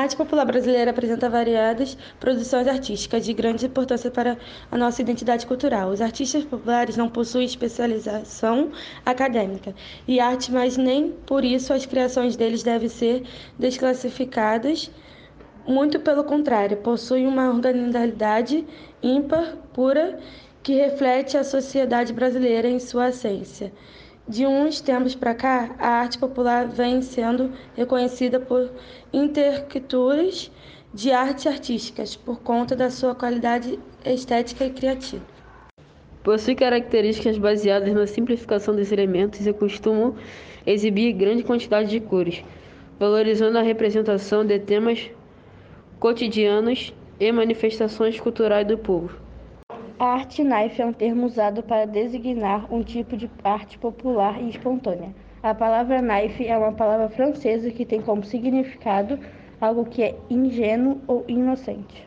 Arte popular brasileira apresenta variadas produções artísticas de grande importância para a nossa identidade cultural. Os artistas populares não possuem especialização acadêmica e arte, mas nem por isso as criações deles devem ser desclassificadas. Muito pelo contrário, possuem uma organidade ímpar, pura, que reflete a sociedade brasileira em sua essência. De uns tempos para cá, a arte popular vem sendo reconhecida por interlocutores de artes artísticas por conta da sua qualidade estética e criativa. Possui características baseadas na simplificação dos elementos e costumam exibir grande quantidade de cores, valorizando a representação de temas cotidianos e manifestações culturais do povo. A arte naif é um termo usado para designar um tipo de arte popular e espontânea. A palavra naif é uma palavra francesa que tem como significado algo que é ingênuo ou inocente.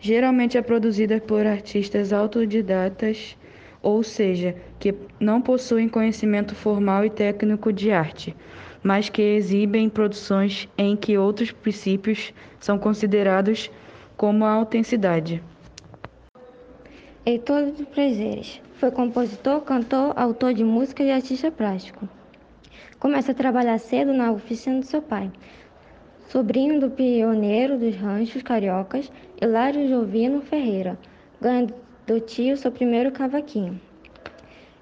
Geralmente é produzida por artistas autodidatas, ou seja, que não possuem conhecimento formal e técnico de arte, mas que exibem produções em que outros princípios são considerados como a autenticidade. Heitor de Prazeres. Foi compositor, cantor, autor de música e artista plástico. Começa a trabalhar cedo na oficina do seu pai. Sobrinho do pioneiro dos ranchos cariocas, Hilário Jovino Ferreira. Ganha do tio seu primeiro cavaquinho.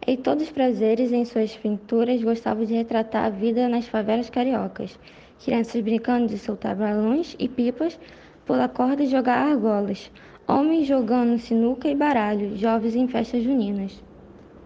Heitor dos Prazeres, em suas pinturas, gostava de retratar a vida nas favelas cariocas. Crianças brincando de soltar balões e pipas, pular corda e jogar argolas. Homens jogando sinuca e baralho, jovens em festas juninas.